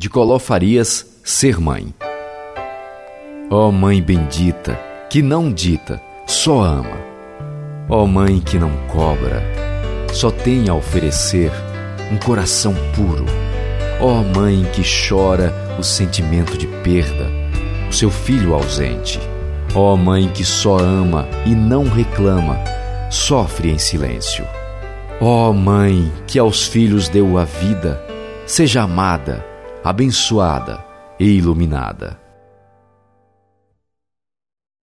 de Coló Farias, Ser Mãe. Ó oh, Mãe bendita, que não dita, só ama. Ó oh, Mãe que não cobra, só tem a oferecer um coração puro. Ó oh, Mãe que chora o sentimento de perda, o seu filho ausente. Ó Mãe que só ama e não reclama, sofre em silêncio. Ó Mãe que aos filhos deu a vida, seja amada abençoada e iluminada.